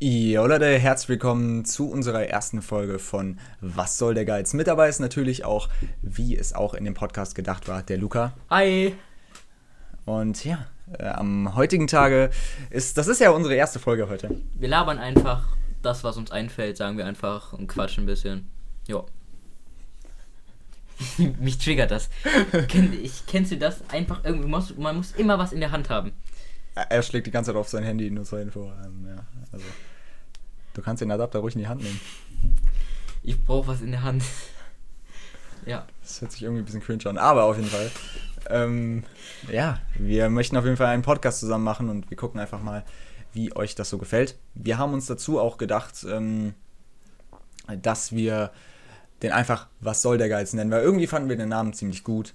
Jo Leute, herzlich willkommen zu unserer ersten Folge von Was soll der Geiz? Mit dabei ist natürlich auch, wie es auch in dem Podcast gedacht war, der Luca. Hi! Und ja, äh, am heutigen Tage ist, das ist ja unsere erste Folge heute. Wir labern einfach das, was uns einfällt, sagen wir einfach und quatschen ein bisschen. Jo. Mich triggert das. Kenn, ich, kennst du das? Einfach irgendwie, muss, man muss immer was in der Hand haben. Er- schlägt die ganze Zeit auf sein Handy, nur zur Info. Ähm, ja, also, du kannst den Adapter ruhig in die Hand nehmen. Ich brauche was in der Hand. Ja. Das hört sich irgendwie ein bisschen cringe an, aber auf jeden Fall. Ähm, ja, wir möchten auf jeden Fall einen Podcast zusammen machen und wir gucken einfach mal, wie euch das so gefällt. Wir haben uns dazu auch gedacht, ähm, dass wir den einfach Was soll der Geiz nennen, weil irgendwie fanden wir den Namen ziemlich gut.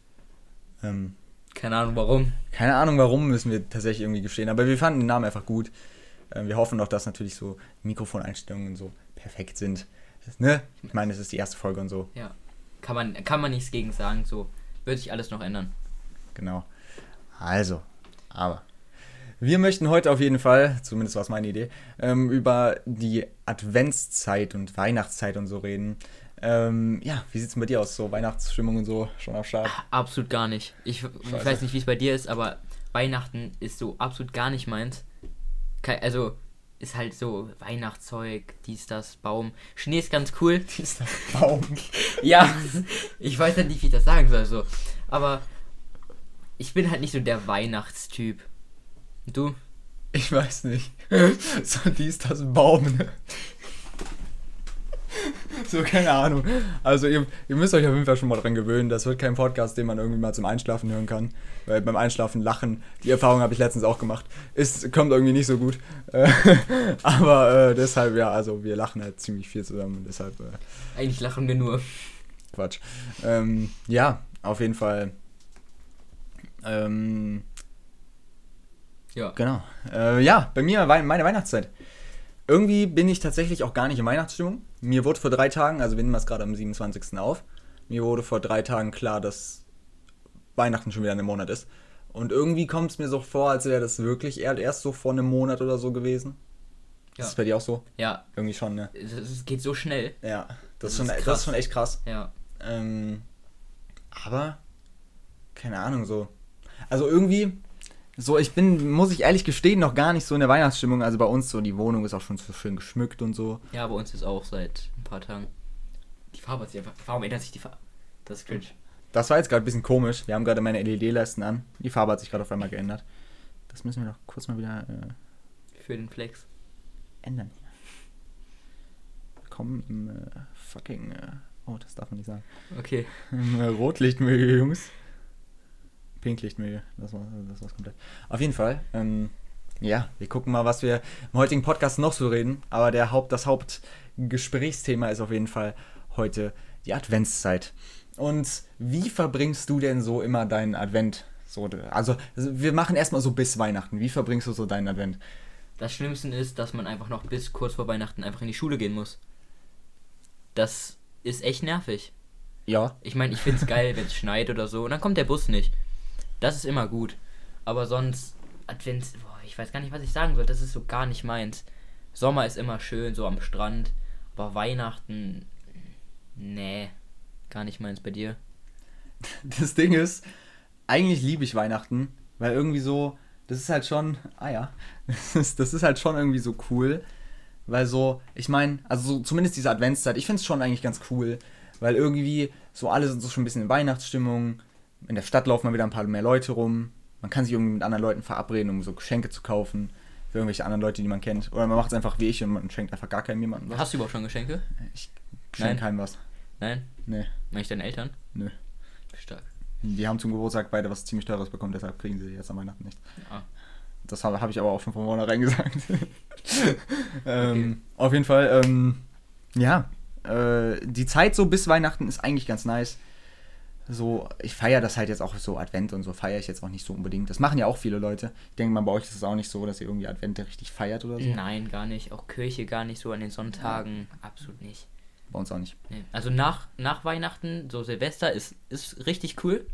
Ähm, Keine Ahnung warum. keine Ahnung warum, müssen wir tatsächlich irgendwie gestehen, aber wir fanden den Namen einfach gut. Ähm, wir hoffen auch, dass natürlich so Mikrofoneinstellungen so perfekt sind. Ne? Ich meine, es ist die erste Folge und so. Ja. Kann man, kann man nichts gegen sagen. So. Wird sich alles noch ändern. Genau. Also, aber. Wir möchten heute auf jeden Fall, zumindest war es meine Idee, ähm, über die Adventszeit und Weihnachtszeit und so reden. Ähm, ja, wie sieht's denn bei dir aus? So Weihnachtsstimmung und so schon am Start? Absolut gar nicht. Ich, ich weiß nicht, wie es bei dir ist, aber Weihnachten ist so absolut gar nicht meins. Also ist halt so Weihnachtszeug, dies, das, Baum. Schnee ist ganz cool. Dieser Baum. Ja, ich weiß halt nicht, wie ich das sagen soll. So. Aber ich bin halt nicht so der Weihnachtstyp. Und Du? Ich weiß nicht. So dies, das Baum. Ne? So, keine Ahnung. Also, ihr, ihr müsst euch auf jeden Fall schon mal dran gewöhnen. Das wird kein Podcast, den man irgendwie mal zum Einschlafen hören kann. Weil beim Einschlafen lachen, die Erfahrung habe ich letztens auch gemacht, ist, kommt irgendwie nicht so gut. Äh, Aber äh, deshalb, ja, also wir lachen halt ziemlich viel zusammen. Deshalb, äh, Eigentlich lachen wir nur. Quatsch. Ähm, ja, auf jeden Fall. Ähm, Ja. Genau. Äh, ja, bei mir war meine Weihnachtszeit. Irgendwie bin ich tatsächlich auch gar nicht in Weihnachtsstimmung. Mir wurde vor drei Tagen, also wir nehmen das gerade am 27. auf, mir wurde vor drei Tagen klar, dass Weihnachten schon wieder in einem Monat ist. Und irgendwie kommt es mir so vor, als wäre das wirklich erst so vor einem Monat oder so gewesen. Ja. Ist das bei dir auch so? Ja, Irgendwie schon, ne? es, geht so schnell. Ja, das, Das ist, schon, ist das krass. ist schon echt krass. Ja. Ähm, aber, keine Ahnung, so. Also irgendwie, so, ich bin, muss ich ehrlich gestehen, noch gar nicht so in der Weihnachtsstimmung. Also bei uns so, die Wohnung ist auch schon so schön geschmückt und so. Ja, bei uns ist auch seit ein paar Tagen. Die Farbe hat sich einfach. Warum ändert sich die Farbe? Das ist cringe. Das war jetzt gerade ein bisschen komisch. Wir haben gerade meine LED-Leisten an. Die Farbe hat sich gerade auf einmal geändert. Das müssen wir doch kurz mal wieder äh, Für den Flex. ändern. Willkommen im äh, fucking, äh, oh, das darf man nicht sagen. Okay. Im, Rotlichtmilieu, Jungs. Pinklichtmilieu, das war das war's komplett. Auf jeden Fall, ähm, ja, wir gucken mal, was wir im heutigen Podcast noch so reden. Aber der Haupt, das Hauptgesprächsthema ist auf jeden Fall heute die Adventszeit. Und wie verbringst du denn so immer deinen Advent? So, also, wir machen erstmal so bis Weihnachten. Wie verbringst du so deinen Advent? Das Schlimmste ist, dass man einfach noch bis kurz vor Weihnachten einfach in die Schule gehen muss. Das ist echt nervig. Ja, Ich meine, ich finde es geil, wenn es schneit oder so. Und dann kommt der Bus nicht. Das ist immer gut. Aber sonst, Advent, boah, ich weiß gar nicht, was ich sagen soll. Das ist so gar nicht meins. Sommer ist immer schön, so am Strand. Aber Weihnachten, nee, gar nicht meins bei dir. das Ding ist, eigentlich liebe ich Weihnachten, weil irgendwie so, das ist halt schon, ah ja, das ist, das ist halt schon irgendwie so cool, weil so, ich meine, also so, zumindest diese Adventszeit, ich finde es schon eigentlich ganz cool, weil irgendwie so alle sind so schon ein bisschen in Weihnachtsstimmung, in der Stadt laufen mal wieder ein paar mehr Leute rum, man kann sich irgendwie mit anderen Leuten verabreden, um so Geschenke zu kaufen für irgendwelche anderen Leute, die man kennt, oder man macht es einfach wie ich und man schenkt einfach gar keinem jemanden was. Hast du überhaupt schon Geschenke? Ich Nein. schenke keinem was. Nein? Nee, Meine ich deinen Eltern? nö. Stark. Die haben zum Geburtstag beide was ziemlich teures bekommen, deshalb kriegen sie jetzt an Weihnachten nicht. Ah. Das habe hab ich aber auch schon von vornherein gesagt. ähm, Auf jeden Fall, ähm, ja, äh, die Zeit so bis Weihnachten ist eigentlich ganz nice. So, ich feiere das halt jetzt auch so Advent und so feiere ich jetzt auch nicht so unbedingt. Das machen ja auch viele Leute. Ich denke mal, bei euch ist es auch nicht so, dass ihr irgendwie Advent richtig feiert oder so. Nein, gar nicht. Auch Kirche gar nicht so an den Sonntagen. Absolut nicht. Bei uns auch nicht. Nee. Also nach, nach Weihnachten, so Silvester ist, ist richtig cool.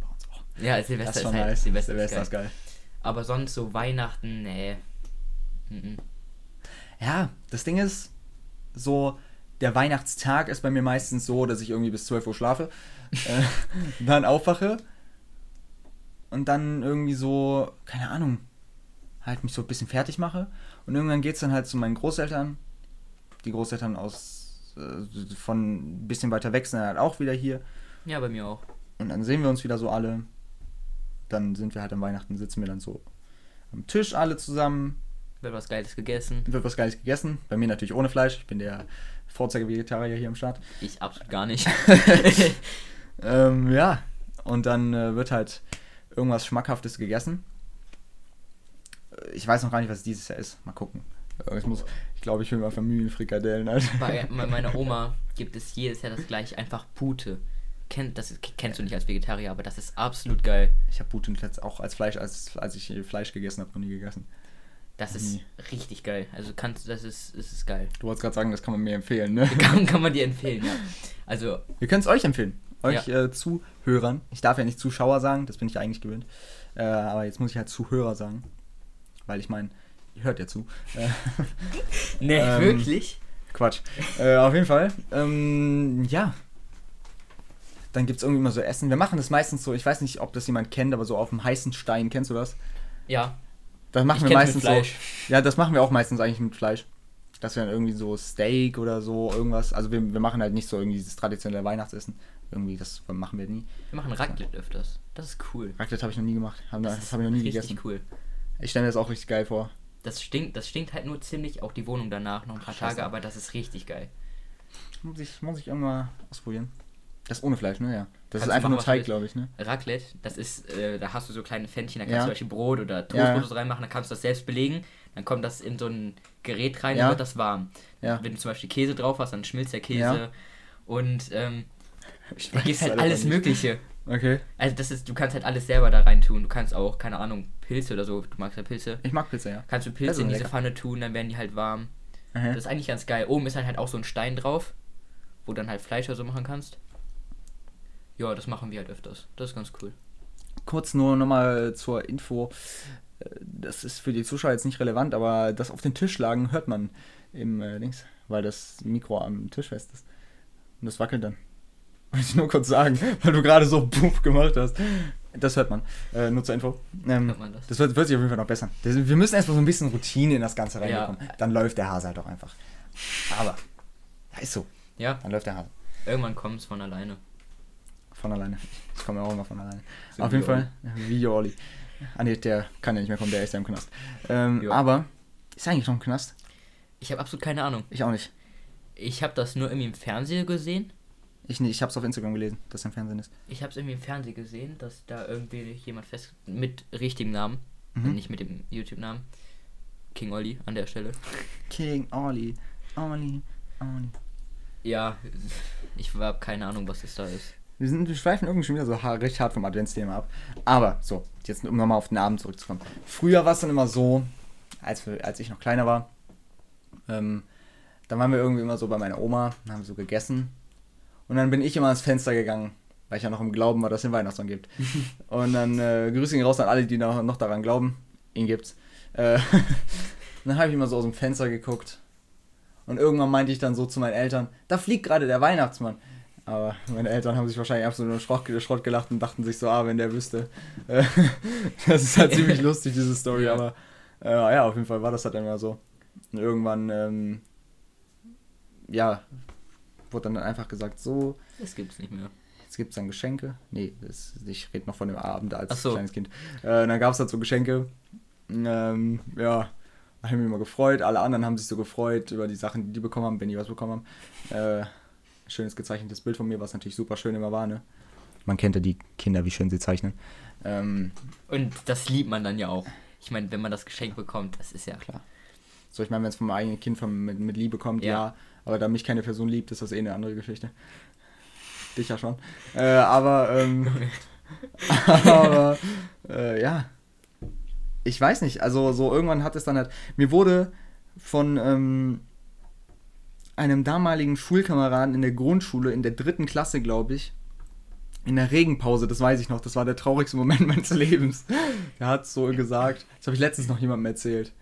Bei uns auch. Ja, Silvester ist ist, schon halt, nice. Silvester, Silvester ist geil. ist geil. Aber sonst so Weihnachten, nee. Mhm. Ja, das Ding ist, so, der Weihnachtstag ist bei mir meistens so, dass ich irgendwie bis 12 Uhr schlafe, äh, dann aufwache und dann irgendwie so, keine Ahnung, halt mich so ein bisschen fertig mache. Und irgendwann geht es dann halt zu meinen Großeltern. Die Großeltern aus äh, von ein bisschen weiter weg sind halt auch wieder hier. Ja, bei mir auch. Und dann sehen wir uns wieder so alle. Dann sind wir halt am Weihnachten, sitzen wir dann so am Tisch alle zusammen. Wird was Geiles gegessen. Wird was Geiles gegessen. Bei mir natürlich ohne Fleisch. Ich bin der Vorzeige-Vegetarier hier am Start. Ich absolut gar nicht. ähm, ja. Und dann äh, wird halt irgendwas Schmackhaftes gegessen. Ich weiß noch gar nicht, was dieses Jahr ist. Mal gucken. Ich, muss, ich glaube, ich will mal Familienfrikadellen. Alter. Bei, bei meiner Oma gibt es jedes Jahr das gleiche, einfach Pute. Kennt, das ist, kennst du nicht als Vegetarier, aber das ist absolut geil. Ich habe Pute jetzt auch als Fleisch, als, als ich Fleisch gegessen habe, noch nie gegessen. Das ist Nie. richtig geil. Also kannst das ist, das ist geil. Du wolltest gerade sagen, das kann man mir empfehlen, ne? Kann, kann man dir empfehlen, ja. Also, Wir können es euch empfehlen. Euch Ja. äh, Zuhörern. Ich darf ja nicht Zuschauer sagen, das bin ich ja eigentlich gewöhnt. Äh, aber jetzt muss ich halt Zuhörer sagen. Weil ich meine, ihr hört ja zu. Äh, ne, Ähm, wirklich? Quatsch. Äh, auf jeden Fall. Ähm, ja. Dann gibt es irgendwie immer so Essen. Wir machen das meistens so, ich weiß nicht, ob das jemand kennt, aber so auf dem heißen Stein, kennst du das? Ja. Das machen Ich wir meistens Fleisch. so. Ja, das machen wir auch meistens eigentlich mit Fleisch. Dass wir dann irgendwie so Steak oder so irgendwas. Also wir, wir machen halt nicht so irgendwie dieses traditionelle Weihnachtsessen. Irgendwie, das machen wir nie. Wir machen Raclette öfters. Das ist cool. Raclette habe ich noch nie gemacht. Hab, das ist habe ich noch nie richtig gegessen. cool. Ich stelle mir das auch richtig geil vor. Das stinkt, das stinkt halt nur ziemlich, auch die Wohnung danach, noch ein paar Ach. Tage, aber das ist richtig geil. Muss ich, muss ich irgendwann mal ausprobieren. Das ist ohne Fleisch, ne? Ja. Das Kannst ist einfach nur Teig, glaube ich, ne? Raclette, das ist, äh, da hast du so kleine Pfännchen, da kannst Ja. du zum Beispiel Brot oder Ja, Toast ja. reinmachen, dann kannst du das selbst belegen, dann kommt das in so ein Gerät rein Ja. und wird das warm. Ja. Wenn du zum Beispiel Käse drauf hast, dann schmilzt der Käse Ja. und ähm, Ich da gibt halt leider alles nicht. Mögliche. Okay. Also das ist, du kannst halt alles selber da rein tun. Du kannst auch, keine Ahnung, Pilze oder so, du magst ja Pilze. Ich mag Pizza, ja. Kannst du Pilze in diese lecker. Pfanne tun, dann werden die halt warm. Aha. Das ist eigentlich ganz geil. Oben ist halt, halt auch so ein Stein drauf, wo dann halt Fleisch oder so machen kannst. Ja, das machen wir halt öfters. Das ist ganz cool. Kurz nur nochmal zur Info. Das ist für die Zuschauer jetzt nicht relevant, aber das auf den Tisch lagen hört man im äh, Dings, weil das Mikro am Tisch fest ist. Und das wackelt dann. Wollte ich nur kurz sagen, weil du gerade so Puff gemacht hast. Das hört man. Äh, nur zur Info. Ähm, Hört man das? das wird, wird sich auf jeden Fall noch besser. Das, wir müssen erstmal so ein bisschen Routine in das Ganze Ja. reinbekommen. Dann läuft der Hase halt auch einfach. Aber, ja, ist so. Ja, Dann läuft der Hase. irgendwann kommt es von alleine. Von alleine. Ich komme ja auch immer von alleine. So Auf jeden. Fall, wie Olli. Ah ne, der kann ja nicht mehr kommen, der ist ja im Knast. Ähm, Ja. aber, ist er eigentlich noch im Knast? Ich habe absolut keine Ahnung. Ich auch nicht. Ich habe das nur irgendwie im Fernsehen gesehen. Ich nicht, ich hab's auf Instagram gelesen, dass er im Fernsehen ist. Ich habe es irgendwie im Fernsehen gesehen, dass da irgendwie jemand fest mit richtigem Namen, Mhm. nicht mit dem YouTube-Namen, King Olli an der Stelle. King Olli, Olli, Olli. Ja, ich habe keine Ahnung, was das da ist. Wir, sind, wir schweifen irgendwie schon wieder so recht hart vom Adventsthema ab. Aber, so, jetzt um nochmal auf den Abend zurückzukommen. Früher war es dann immer so, als, wir, als ich noch kleiner war, ähm, dann waren wir irgendwie immer so bei meiner Oma, und haben so gegessen. Und dann bin ich immer ans Fenster gegangen, weil ich ja noch im Glauben war, dass es den Weihnachtsmann gibt. und dann äh, Grüße ihn raus an alle, die noch, noch daran glauben. Ihn gibt's. Äh, dann habe ich immer so aus dem Fenster geguckt. Und irgendwann meinte ich dann so zu meinen Eltern, da fliegt gerade der Weihnachtsmann. Aber meine Eltern haben sich wahrscheinlich absolut Schrott, Schrott gelacht und dachten sich so, ah, wenn der wüsste. Äh, das ist halt ziemlich lustig, diese Story, Ja. aber äh, ja, auf jeden Fall war das halt immer so. Und irgendwann, ähm, ja, wurde dann einfach gesagt, so, Das gibt's nicht mehr. jetzt gibt es dann Geschenke. Nee, das, ich rede noch von dem Abend als so. kleines Kind. Äh, dann gab es halt so Geschenke. Ähm, ja, da habe ich mich immer gefreut. Alle anderen haben sich so gefreut über die Sachen, die die bekommen haben, wenn die was bekommen haben. Äh, schönes gezeichnetes Bild von mir, was natürlich super schön immer war, ne? Man kennt ja die Kinder, wie schön sie zeichnen. Ähm, Und das liebt man dann ja auch. Ich meine, wenn man das Geschenk bekommt, das ist ja klar. So, ich meine, wenn es vom eigenen Kind von, mit, mit Liebe kommt, ja. Ja. Aber da mich keine Person liebt, ist das eh eine andere Geschichte. Dich ja schon. Äh, aber, ähm, aber, äh, ja. Ich weiß nicht, also so irgendwann hat es dann halt, mir wurde von ähm, einem damaligen Schulkameraden in der Grundschule, in der dritten Klasse, glaube ich, in der Regenpause, das weiß ich noch, das war der traurigste Moment meines Lebens. Der hat so gesagt, das habe ich letztens noch jemandem erzählt.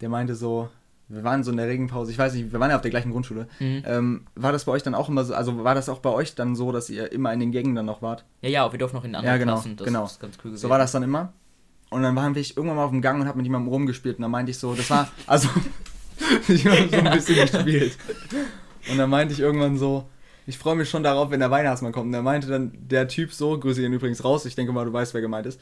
Der meinte so, wir waren so in der Regenpause, ich weiß nicht, wir waren ja auf der gleichen Grundschule. Mhm. Ähm, war das bei euch dann auch immer so, also war das auch bei euch dann so, dass ihr immer in den Gängen dann noch wart? Ja, ja, wir durften noch in anderen Ja, genau, Klassen. Das genau. ist ganz cool gewesen. So war das dann immer. Und dann waren wir irgendwann mal auf dem Gang und hab mit jemandem rumgespielt und dann meinte ich so, das war, also, ich habe so ein bisschen gespielt. Und dann meinte ich irgendwann so, ich freue mich schon darauf, wenn der Weihnachtsmann kommt. Und dann meinte dann der Typ so, grüße ihn übrigens raus, ich denke mal, du weißt, wer gemeint ist.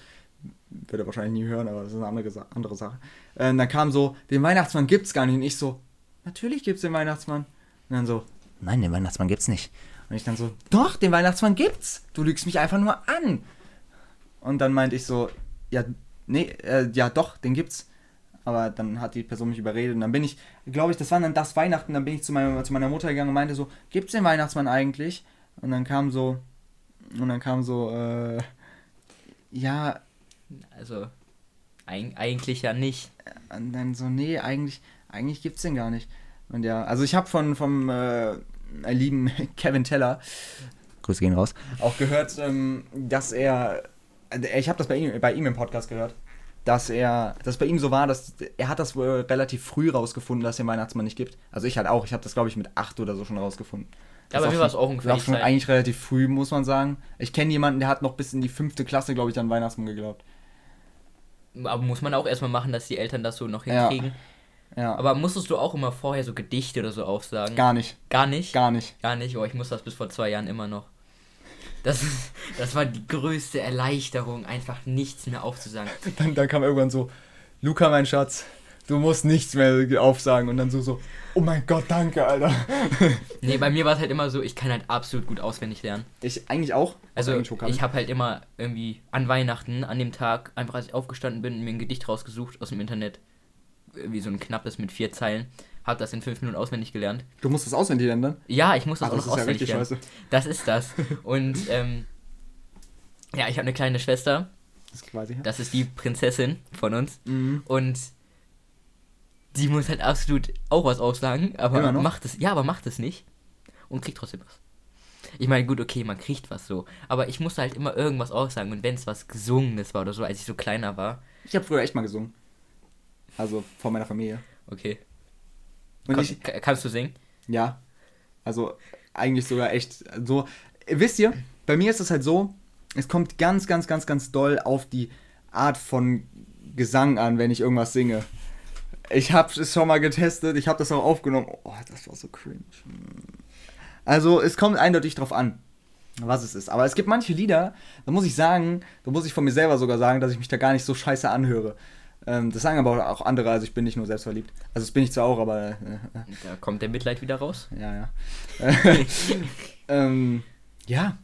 Wird er wahrscheinlich nie hören, aber das ist eine andere, andere Sache. Äh, und dann kam so, den Weihnachtsmann gibt's gar nicht. Und ich so, natürlich gibt's den Weihnachtsmann. Und dann so, nein, den Weihnachtsmann gibt's nicht. Und ich dann so, doch, den Weihnachtsmann gibt's. Du lügst mich einfach nur an. Und dann meinte ich so, ja, nee, äh, ja doch, den gibt's. Aber dann hat die Person mich überredet und dann bin ich, glaube ich, das war dann das Weihnachten, dann bin ich zu meiner, zu meiner Mutter gegangen und meinte so, gibt's den Weihnachtsmann eigentlich? Und dann kam so, und dann kam so, äh, ja, Also, eig eigentlich ja nicht. und dann so, nee, eigentlich, eigentlich gibt's den gar nicht. Und ja, also ich habe von vom äh, lieben Kevin Teller, Grüße gehen raus, auch gehört, ähm, dass er, äh, ich habe das bei ihm, bei ihm im Podcast gehört, dass er, dass es bei ihm so war, dass er hat das wohl relativ früh rausgefunden, dass es den Weihnachtsmann nicht gibt. Also ich halt auch, ich habe das glaube ich mit acht oder so schon rausgefunden. Ja, Das bei mir war es auch ungefähr schon eigentlich relativ früh, muss man sagen. Ich kenne jemanden, der hat noch bis in die fünfte Klasse, glaube ich, an Weihnachtsmann geglaubt. Aber muss man auch erstmal machen, dass die Eltern das so noch Ja. hinkriegen. Ja, Aber musstest du auch immer vorher so Gedichte oder so aufsagen? gar nicht, Gar nicht? gar nicht. Gar nicht. Oh, ich muss das bis vor zwei Jahren immer noch. Das, das war die größte Erleichterung, einfach nichts mehr aufzusagen. Dann, dann kam irgendwann so, Luca, mein Schatz, du musst nichts mehr aufsagen. Und dann so, so, oh mein Gott, danke, Alter. Nee, bei mir war es halt immer so, ich kann halt absolut gut auswendig lernen. Ich eigentlich auch. Also ich habe halt immer irgendwie an Weihnachten, an dem Tag, einfach als ich aufgestanden bin, mir ein Gedicht rausgesucht aus dem Internet. Wie so ein knappes mit vier Zeilen. Hab das in fünf Minuten auswendig gelernt. Du musst das auswendig lernen dann? Ja, ich muss das Ah, auch das noch ist ja auswendig richtig lernen. scheiße. Das ist das. Und ähm, ja, ich habe eine kleine Schwester. Das weiß ich ja. Das ist die Prinzessin von uns. Mhm. Und die muss halt absolut auch was aussagen, aber macht es. Ja, aber macht es nicht. Und kriegt trotzdem was. Ich meine, gut, okay, man kriegt was so. Aber ich musste halt immer irgendwas aussagen. Und wenn es was Gesungenes war oder so, als ich so kleiner war. Ich habe früher echt mal gesungen. Also vor meiner Familie. Okay. Und Kon- ich, ka- kannst du singen? ja, also eigentlich sogar echt so. Wisst ihr, bei mir ist es halt so, es kommt ganz, ganz, ganz, ganz doll auf die Art von Gesang an, wenn ich irgendwas singe. Ich habe es schon mal getestet, ich habe das auch aufgenommen. Oh, das war so cringe. Also, es kommt eindeutig drauf an, was es ist. Aber es gibt manche Lieder, da muss ich sagen, da muss ich von mir selber sogar sagen, dass ich mich da gar nicht so scheiße anhöre. Ähm, das sagen aber auch andere, also ich bin nicht nur selbstverliebt. Also, das bin ich zwar auch, aber. Äh, Da kommt der Mitleid wieder raus. ja, ja. ähm, ja.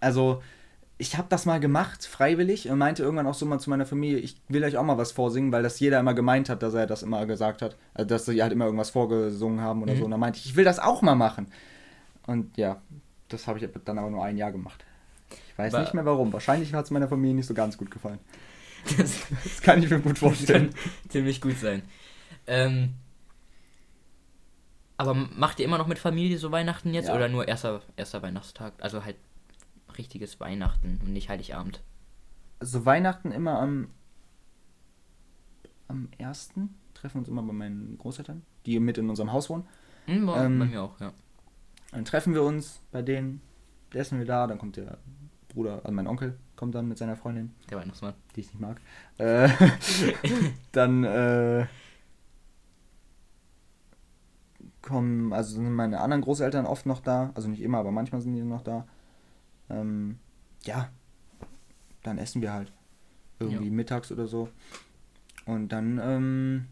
Also, ich habe das mal gemacht, freiwillig, und meinte irgendwann auch so mal zu meiner Familie, ich will euch auch mal was vorsingen, weil das jeder immer gemeint hat, dass er das immer gesagt hat. Also, dass sie halt immer irgendwas vorgesungen haben oder Mhm. so. Und dann meinte ich, ich will das auch mal machen. Und ja, das habe ich dann aber nur ein Jahr gemacht. Ich weiß War- nicht mehr warum. Wahrscheinlich hat es meiner Familie nicht so ganz gut gefallen. Das Das kann ich mir gut vorstellen. ziemlich gut sein. Ähm, aber macht ihr immer noch mit Familie so Weihnachten jetzt Ja. oder nur erster, erster Weihnachtstag? Also halt richtiges Weihnachten und nicht Heiligabend. also Weihnachten immer am am ersten treffen wir uns immer bei meinen Großeltern, die mit in unserem Haus wohnen. Hm, bei, Ähm, bei mir auch, ja. Dann treffen wir uns bei denen, da essen wir da, dann kommt der Bruder, also mein Onkel kommt dann mit seiner Freundin, Der Weihnachtsmann. die ich nicht mag. Äh, dann äh, kommen, also sind meine anderen Großeltern oft noch da, also nicht immer, aber manchmal sind die noch da. Ähm, ja, dann essen wir halt. Irgendwie Ja. mittags oder so. Und dann, ähm,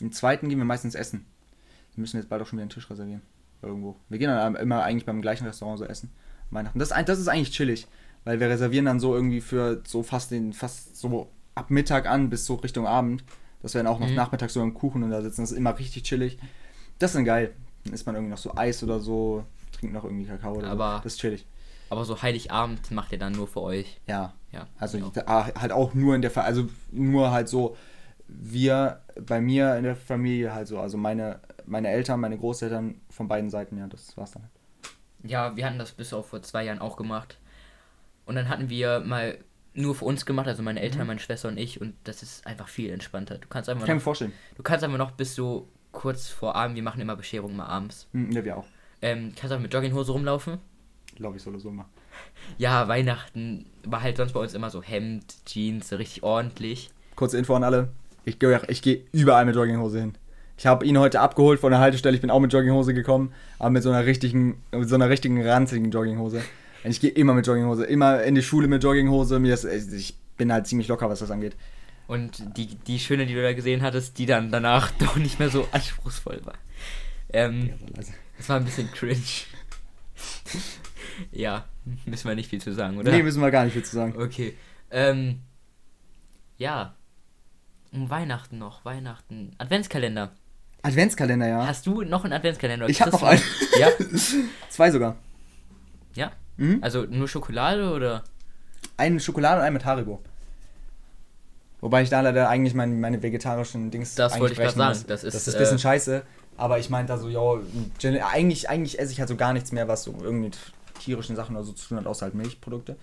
im zweiten gehen wir meistens essen. Wir müssen jetzt bald auch schon wieder einen Tisch reservieren. Irgendwo. Wir gehen dann immer eigentlich beim gleichen Restaurant so essen. Weihnachten. Das, das ist eigentlich chillig. Weil wir reservieren dann so irgendwie für so fast den, fast so ab Mittag an bis so Richtung Abend. Dass wir dann auch noch Mhm. nachmittags so im Kuchen und da sitzen. Das ist immer richtig chillig. Das ist dann geil. Dann isst man irgendwie noch so Eis oder so, trinkt noch irgendwie Kakao oder Aber- so. Das ist chillig. Aber so Heiligabend macht ihr dann nur für euch. Ja. Ja. Also da- halt auch nur in der Fa also nur halt so wir bei mir in der Familie halt so, also meine meine Eltern, meine Großeltern von beiden Seiten, ja, das war's dann. Ja, wir hatten das bis auf vor zwei Jahren auch gemacht. Und dann hatten wir mal nur für uns gemacht, also meine Eltern, meine Schwester und ich. Und das ist einfach viel entspannter. Du kannst einfach Mhm. Kann ich mir noch, vorstellen. du kannst einfach noch bis so kurz vor Abend, wir machen immer Bescherung immer abends. Hm, ja, wir auch. Ähm, kannst du auch mit Jogginghose rumlaufen? Glaube ich, soll so mal. Ja, Weihnachten war halt sonst bei uns immer so Hemd, Jeans, so richtig ordentlich. Kurze Info an alle. Ich gehe ich geh überall mit Jogginghose hin. Ich habe ihn heute abgeholt von der Haltestelle. Ich bin auch mit Jogginghose gekommen, aber mit so einer richtigen, mit so einer richtigen ranzigen Jogginghose. Und ich gehe immer mit Jogginghose, immer in die Schule mit Jogginghose. Mir ist, ich bin halt ziemlich locker, was das angeht. Und die, die schöne, die du da gesehen hattest, die dann danach doch nicht mehr so anspruchsvoll war. Ähm, das war ein bisschen cringe. ja, müssen wir nicht viel zu sagen, oder? Nee, müssen wir gar nicht viel zu sagen. Okay. Ähm, ja. Um Weihnachten noch, Weihnachten. Adventskalender. Adventskalender, ja. Hast du noch einen Adventskalender? Ich habe noch einen. Ja? Zwei sogar. Ja? Mhm. Also nur Schokolade oder? Einen Schokolade und einen mit Haribo. Wobei ich da leider eigentlich meine, meine vegetarischen Dings Das wollte ich gerade sagen. Das ist, Das ist ein bisschen äh, scheiße, aber ich meinte da so, ja, eigentlich, eigentlich esse ich halt so gar nichts mehr, was so irgendwie tierischen Sachen oder so zu tun hat, außer halt Milchprodukte.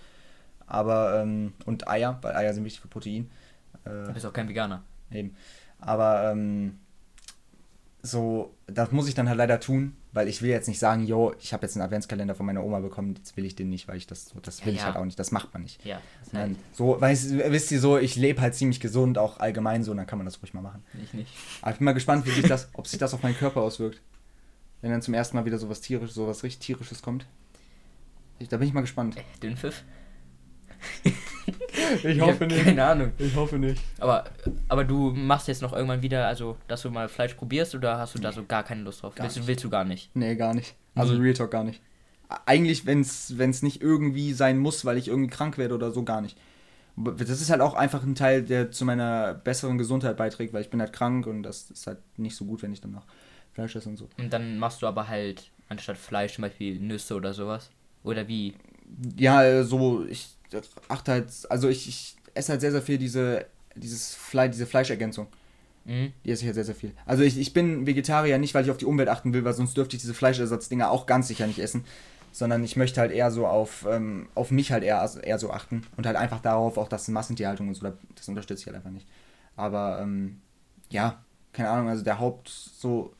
Aber, ähm, und Eier, weil Eier sind wichtig für Protein. Du Äh, bist auch kein Veganer. eben. Aber, ähm, so, das muss ich dann halt leider tun, weil ich will jetzt nicht sagen, yo, ich habe jetzt einen Adventskalender von meiner Oma bekommen, jetzt will ich den nicht, weil ich das, das will Ja, ich halt ja. auch nicht, das macht man nicht. Ja, das halt so, weißt, wisst ihr so, ich lebe halt ziemlich gesund, auch allgemein so, dann kann man das ruhig mal machen. ich nicht. Aber ich bin mal gespannt, wie sich das, ob sich das auf meinen Körper auswirkt. Wenn dann zum ersten Mal wieder sowas tierisches, sowas richtig tierisches kommt. Ich, da bin ich mal gespannt. Äh, Dünnpfiff? Ich hab Keine Ahnung. Ich hoffe nicht. Aber, aber du machst jetzt noch irgendwann wieder, also, dass du mal Fleisch probierst oder hast du da so gar keine Lust drauf? Gar willst, du, nicht. willst du gar nicht? Nee, gar nicht. Also Nie. Real Talk gar nicht. Eigentlich, wenn es nicht irgendwie sein muss, weil ich irgendwie krank werde oder so, gar nicht. Das ist halt auch einfach ein Teil, der zu meiner besseren Gesundheit beiträgt, weil ich bin halt krank und das ist halt nicht so gut, wenn ich dann noch Fleisch esse und so. Und dann machst du aber halt anstatt Fleisch zum Beispiel Nüsse oder sowas? Oder wie? Ja, äh, so, ich achte halt, also ich, ich esse halt sehr, sehr viel diese, dieses Fleisch, diese Fleischergänzung. Mhm. Die esse ich halt sehr, sehr viel. Also ich, ich bin Vegetarier nicht, weil ich auf die Umwelt achten will, weil sonst dürfte ich diese Fleischersatzdinge auch ganz sicher nicht essen. Sondern ich möchte halt eher so auf, ähm, auf mich halt eher, eher so achten. Und halt einfach darauf auch, dass Massentierhaltung und so, das unterstütze ich halt einfach nicht. Aber, ähm, ja, keine Ahnung, also der Haupt so.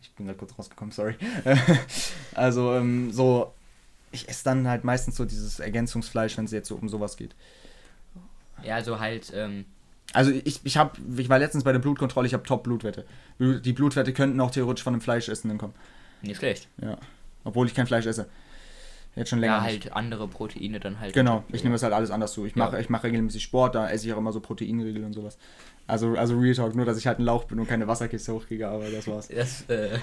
Ich bin gerade kurz rausgekommen, sorry. also, ähm, so. Ich esse dann halt meistens so dieses Ergänzungsfleisch, wenn es jetzt so um sowas geht. Ja, also halt, ähm, Also ich, ich habe, ich war letztens bei der Blutkontrolle, ich habe Top-Blutwerte. Blut- Die Blutwerte könnten auch theoretisch von einem Fleischessenden kommen. nicht schlecht. Ja. Obwohl ich kein Fleisch esse. Jetzt schon länger. Ja, nicht. halt andere Proteine dann halt. Genau, ich nehme das halt alles anders zu. Ich Ja. mache ich mache regelmäßig Sport, da esse ich auch immer so Proteinriegel und sowas. Also, also Real Talk, nur dass ich halt ein Lauch bin und keine Wasserkiste hochkriege, aber das war's. Das äh,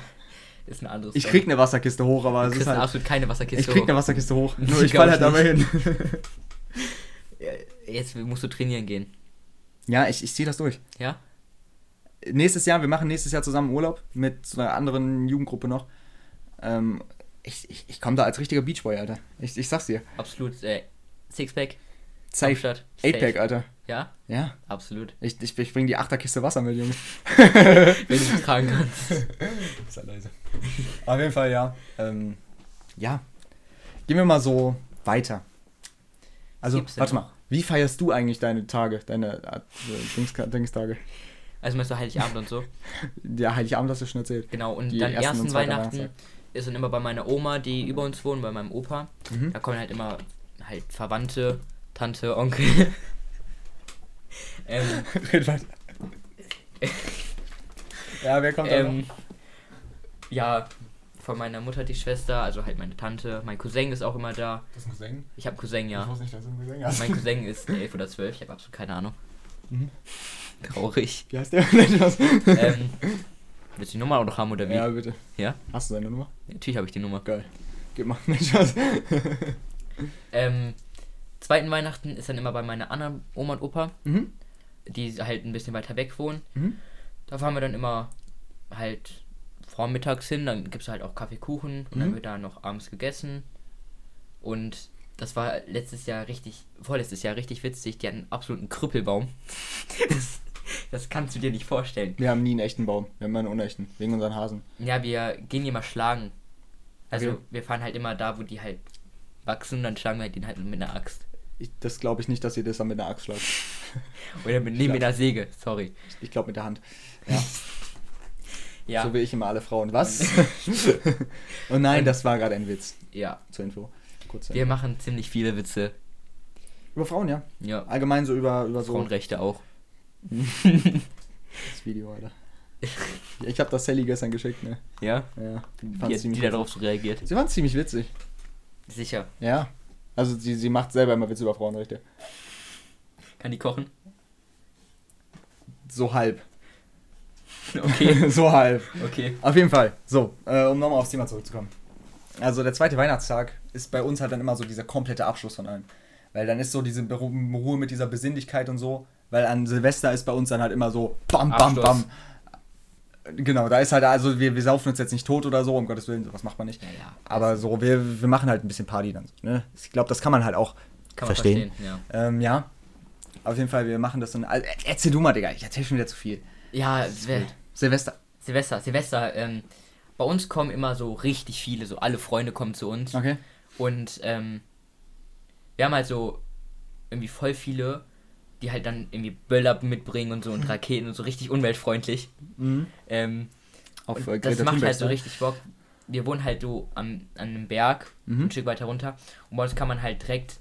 ist ein anderes. Ich krieg eine Wasserkiste hoch, aber Du es ist halt. absolut keine Wasserkiste. Ich krieg hoch. eine Wasserkiste hoch. Nur ich glaub fall ich halt dabei hin. Jetzt musst du trainieren gehen. ja, ich, ich ziehe das durch. Ja? nächstes Jahr, wir machen nächstes Jahr zusammen Urlaub mit so einer anderen Jugendgruppe noch. Ähm, ich ich, ich komme da als richtiger Beachboy, Alter. Ich, ich sag's dir. Absolut. Äh, Sixpack. Safe. Hauptstadt, 8-Pack, safe. Alter. Ja, Ja. absolut. Ich, ich, ich bring die Achterkiste Wasser mit, Junge. Wenn du tragen kannst. Sei leise. Auf jeden Fall, ja. Ähm, ja. Gehen wir mal so weiter. Also, gibt's warte mal. Wie feierst du eigentlich deine Tage, deine äh, Dings, Dingstage? Also meinst du Heiligabend und so? Ja, Heiligabend hast du schon erzählt. Genau, und Die dann ersten ersten Weihnachten Weihnachtstag. ist dann immer bei meiner Oma, die über uns wohnen, bei meinem Opa. Mhm. Da kommen halt immer halt Verwandte, Tante, Onkel. Ähm, Red weiter. ja, wer kommt da noch? ähm, ja, von meiner Mutter die Schwester, also halt meine Tante. Mein Cousin ist auch immer da. Das ist ein Cousin? Ich habe Cousin, ja. wusste nicht, dass du einen Cousin hast. Mein Cousin ist 11 oder 12, ich habe absolut keine Ahnung. Mhm. Traurig. Wie heißt der? Ähm, willst du die Nummer auch noch haben oder wie? ja, bitte. Ja? Hast du seine Nummer? Natürlich habe ich die Nummer. Geil. Gib mal. Nein, Spaß. Ähm, zweiten Weihnachten ist dann immer bei meiner anderen Oma und Opa, mhm. Die halt ein bisschen weiter weg wohnen. Mhm. Da fahren wir dann immer halt vormittags hin, dann gibt es halt auch Kaffee, Kuchen und dann Mhm. wird da noch abends gegessen. Und das war letztes Jahr richtig, vorletztes Jahr richtig witzig. Die hatten einen absoluten Krüppelbaum. das, das kannst du dir nicht vorstellen. Wir haben nie einen echten Baum. Wir haben immer einen unechten. Wegen unseren Hasen. Ja, wir gehen die mal schlagen. Also Okay. wir fahren halt immer da, wo die halt wachsen, dann schlagen wir den halt mit einer Axt. Ich, das glaube ich nicht, dass ihr das dann mit einer Axt schlagt. Oder mit, nee, mit einer Säge, sorry. Ich glaube mit der Hand. Ja. Ja. So wie ich immer alle Frauen. Was? Und nein, das war gerade ein Witz. Ja. Zur Info. Kurz Wir machen ziemlich viele Witze. über Frauen, ja. Ja. Allgemein so über, über so Frauenrechte auch. das Video, Alter. Ich habe das Sally gestern geschickt, ne? Ja. Ja. Die, die ziemlich darauf so reagiert. Sie waren ziemlich witzig. Sicher. Ja. Also sie, sie macht selber immer Witze über Frauenrechte. Kann die kochen? So halb. Okay. so halb. Okay. Auf jeden Fall. So, äh, um nochmal aufs Thema zurückzukommen. Also der zweite Weihnachtstag ist bei uns halt dann immer so dieser komplette Abschluss von allem. Weil dann ist so diese Ruhe mit dieser Besinnlichkeit und so. Weil an Silvester ist bei uns dann halt immer so bam, bam, Abschluss. bam. Genau, da ist halt, also wir, wir saufen uns jetzt nicht tot oder so, um Gottes Willen, sowas macht man nicht. Ja, ja. Aber so, wir, wir machen halt ein bisschen Party dann ne? Ich glaube, das kann man halt auch Kann man verstehen. verstehen. ja. Ähm, ja. Auf jeden Fall, wir machen das dann. Also, erzähl du mal, Digga, ich erzähl schon wieder zu viel. Ja, Silvester. Silvester, Silvester, ähm, bei uns kommen immer so richtig viele, so alle Freunde kommen zu uns. Okay. Und ähm, wir haben halt so irgendwie voll viele, die halt dann irgendwie Böller mitbringen und so und Raketen und so richtig umweltfreundlich. Mhm. Ähm, Auf äh, das macht Thunberg, halt so ne? richtig Bock. Wir wohnen halt so am, an einem Berg, Mhm. ein Stück weiter runter. Und bei uns kann man halt direkt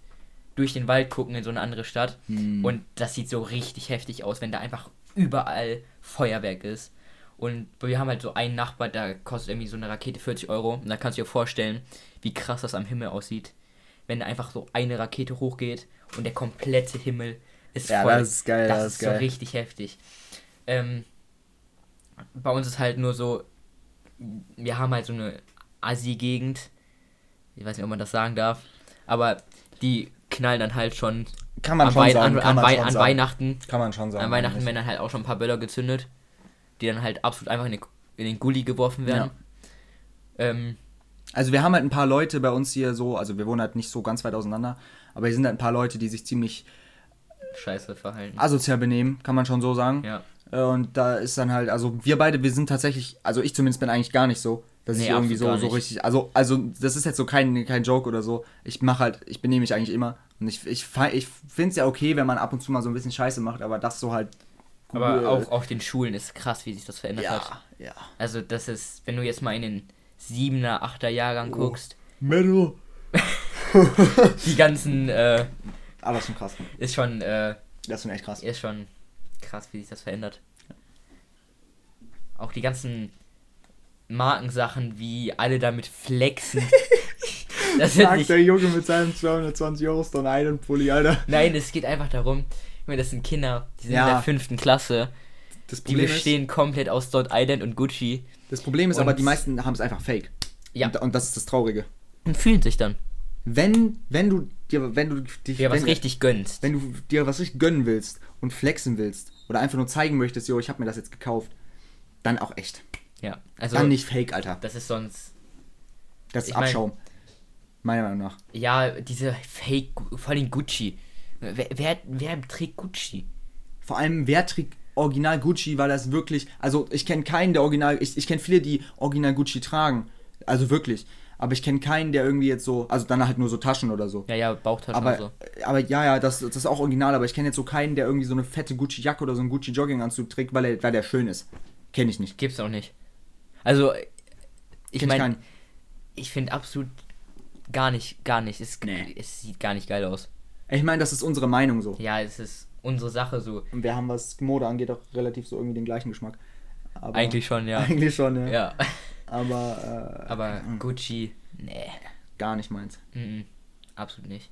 durch den Wald gucken in so eine andere Stadt. Mhm. Und das sieht so richtig heftig aus, wenn da einfach überall Feuerwerk ist. Und wir haben halt so einen Nachbar, da kostet irgendwie so eine Rakete 40 Euro. Und da kannst du dir vorstellen, wie krass das am Himmel aussieht. Wenn da einfach so eine Rakete hochgeht und der komplette Himmel ist Ja, voll. das ist geil, Das, das ist ist so geil. richtig heftig. Ähm, bei uns ist halt nur so, wir haben halt so eine Assi-Gegend. Ich weiß nicht, ob man das sagen darf. Aber die knallen dann halt schon Kann man an, schon Wei sagen. an, an, Wei schon an sagen. Weihnachten. Kann man schon sagen. An Weihnachten eigentlich. werden dann halt auch schon ein paar Böller gezündet, die dann halt absolut einfach in den, in den Gully geworfen werden. Ähm, Also wir haben halt ein paar Leute bei uns hier so, also wir wohnen halt nicht so ganz weit auseinander, aber hier sind halt ein paar Leute, die sich ziemlich scheiße verhalten. asozial benehmen, kann man schon so sagen. Ja. Äh, Und da ist dann halt, also wir beide, wir sind tatsächlich, also ich zumindest bin eigentlich gar nicht so, dass Nee, ich irgendwie so, so richtig, also, also das ist jetzt so kein, kein Joke oder so. Ich mache halt, ich benehme mich eigentlich immer. Und ich, ich, ich finde es ja okay, wenn man ab und zu mal so ein bisschen Scheiße macht, aber das so halt. Aber cool- auch auf den Schulen ist krass, wie sich das verändert hat. Ja, ja. Also das ist, wenn du jetzt mal in den 7er, 8er Jahrgang Oh. guckst, Metal. die ganzen, äh, Aber ist schon krass. ist schon, äh, Das ist schon echt krass. ist schon krass, wie sich das verändert. Auch die ganzen Markensachen, wie alle damit flexen. das Sagt nicht, der Junge mit seinem 220 Euro Stone Island Pulli, Alter. nein, es geht einfach darum, ich meine, das sind Kinder, die sind Ja. in der fünften Klasse, Das die Problem, ist, bestehen komplett aus Dot Island und Gucci das Problem ist Und- aber, die meisten haben es einfach fake. Ja. Und, und das ist das Traurige. und fühlen sich dann. Wenn, wenn du dir, wenn du dich, was wenn, richtig gönnst. wenn du dir was richtig gönnen willst und flexen willst oder einfach nur zeigen möchtest, jo, ich habe mir das jetzt gekauft, dann auch echt. Ja, also dann nicht fake, Alter. das ist sonst Das ist ich mein- Abschaum. Meiner Meinung nach. Ja, diese Fake, vor allem Gucci. Wer, wer, wer trägt Gucci? Vor allem, wer trägt Original Gucci, weil das wirklich, also ich kenne keinen, der Original, ich, ich kenne viele, die Original Gucci tragen. Also wirklich. Aber ich kenne keinen, der irgendwie jetzt so, also dann halt nur so Taschen oder so. Ja, ja, Bauchtaschen Aber, und so. aber ja, ja, das, das ist auch original, aber ich kenne jetzt so keinen, der irgendwie so eine fette Gucci-Jacke oder so einen Gucci-Jogginganzug trägt, weil, er, weil der schön ist. Kenne ich nicht. Gibt's auch nicht. Also, ich ich meine, keinen. ich finde absolut gar nicht, gar nicht. Es, Nee. es sieht gar nicht geil aus. Ich meine, das ist unsere Meinung so. Ja, es ist unsere Sache so. Und wir haben, was Mode angeht, auch relativ so irgendwie den gleichen Geschmack. Aber Eigentlich schon, ja. Eigentlich schon, ja. Ja. Aber, äh, Aber Gucci, nee. gar nicht meins. Mhm. Absolut nicht.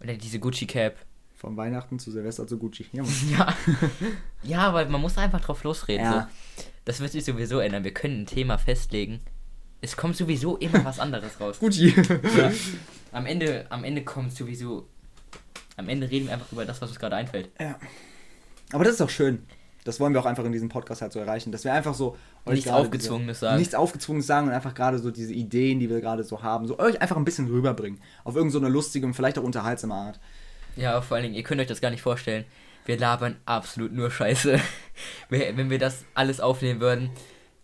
Oder diese Gucci Cap. Von Weihnachten zu Silvester zu Gucci. Ja. Ja. ja, aber man muss einfach drauf losreden. Ja. So. Das wird sich sowieso ändern. Wir können ein Thema festlegen. Es kommt sowieso immer was anderes raus. Gucci. Ja. Am Ende, am Ende kommt sowieso. Am Ende reden wir einfach über das, was uns gerade einfällt. ja. Aber das ist doch schön. Das wollen wir auch einfach in diesem Podcast halt so erreichen, dass wir einfach so euch Nichts Aufgezwungenes diese, sagen. Nichts aufgezwungenes sagen und einfach gerade so diese Ideen, die wir gerade so haben, so euch einfach ein bisschen rüberbringen. Auf irgendeine so lustige und vielleicht auch unterhaltsame Art. Ja, vor allen Dingen, ihr könnt euch das gar nicht vorstellen. Wir labern absolut nur Scheiße. Wenn wir das alles aufnehmen würden,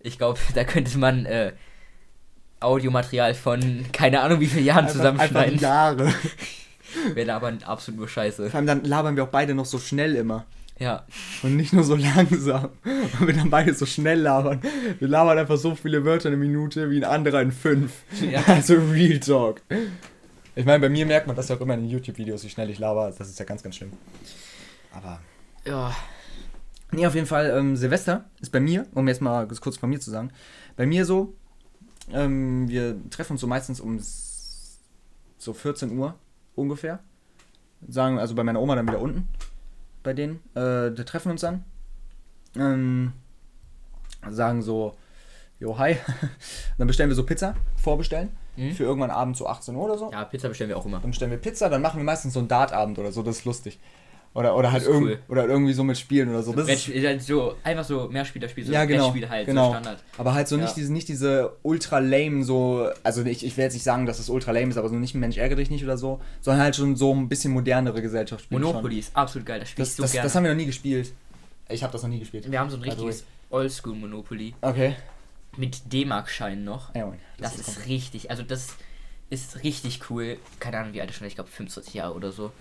ich glaube, da könnte man äh, Audiomaterial von keine Ahnung wie vielen Jahren zusammenschneiden. Einfach Jahre. Wir labern absolut nur Scheiße. Vor allem dann labern wir auch beide noch so schnell immer. Ja. Und nicht nur so langsam. Und wir dann beide so schnell labern. Wir labern einfach so viele Wörter in eine Minute wie ein anderer in fünf. Ja. Also Real Talk. Ich meine, bei mir merkt man das ja auch immer in den YouTube-Videos, wie schnell ich laber. Das ist ja ganz, ganz schlimm. Aber. Ja. Nee, auf jeden Fall, ähm, Silvester ist bei mir, um jetzt mal kurz von mir zu sagen, bei mir so, ähm, wir treffen uns so meistens um so 14 Uhr ungefähr. Sagen, also bei meiner Oma dann wieder unten, bei denen. Äh, da treffen wir uns dann. Ähm, sagen so, jo, hi. dann bestellen wir so Pizza, vorbestellen, Mhm. für irgendwann abends so 18 Uhr oder so. Ja, Pizza bestellen wir auch immer. Dann bestellen wir Pizza, dann machen wir meistens so einen Dartabend oder so, das ist lustig. Oder, oder halt Das ist irgend, cool. oder irgendwie so mit Spielen oder so. Das ist, Brettspiel, halt so, einfach so Mehrspielerspiel, so ja, genau. Brettspiel halt, genau. so Standard. Aber halt so nicht Ja. diese, nicht diese ultra lame, so, also ich, ich will jetzt nicht sagen, dass es ultra lame ist, aber so nicht Mensch ärgere dich nicht oder so, sondern halt schon so ein bisschen modernere Gesellschaftsspiele. Monopoly ist absolut geil, das Schon. spiele Das, so das, gerne. das haben wir noch nie gespielt. Ich habe das noch nie gespielt. wir haben so ein richtiges Oldschool Monopoly Okay. mit D-Mark-Scheinen noch. Ja, Mann, Das, ist komplett- richtig, also das ist richtig cool. Keine Ahnung, wie alt ist schon, ich glaube 25 Jahre oder so.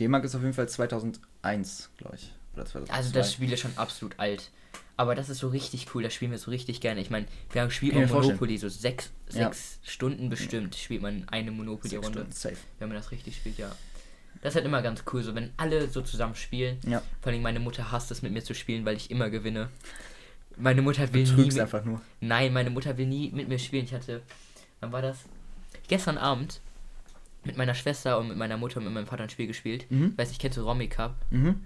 D-Mark ist auf jeden Fall 2001, glaube ich. Oder 2002. Also das Spiel ist schon absolut alt. Aber das ist so richtig cool, das spielen wir so richtig gerne. Ich meine, wir haben spielt Kann Monopoly so sechs, Ja. sechs Stunden bestimmt, spielt man eine Monopoly-Runde, wenn man das richtig spielt, ja. Das ist halt immer ganz cool, so wenn alle so zusammen spielen. Ja. Vor allem meine Mutter hasst es mit mir zu spielen, weil ich immer gewinne. Meine Mutter will nie Betrügst mit, einfach nur. Nein, meine Mutter will nie mit mir spielen. Ich hatte, wann war das? Gestern Abend mit meiner Schwester und mit meiner Mutter und mit meinem Vater ein Spiel gespielt. Mhm. Weiß ich, kennst du Romy Cup? Mhm.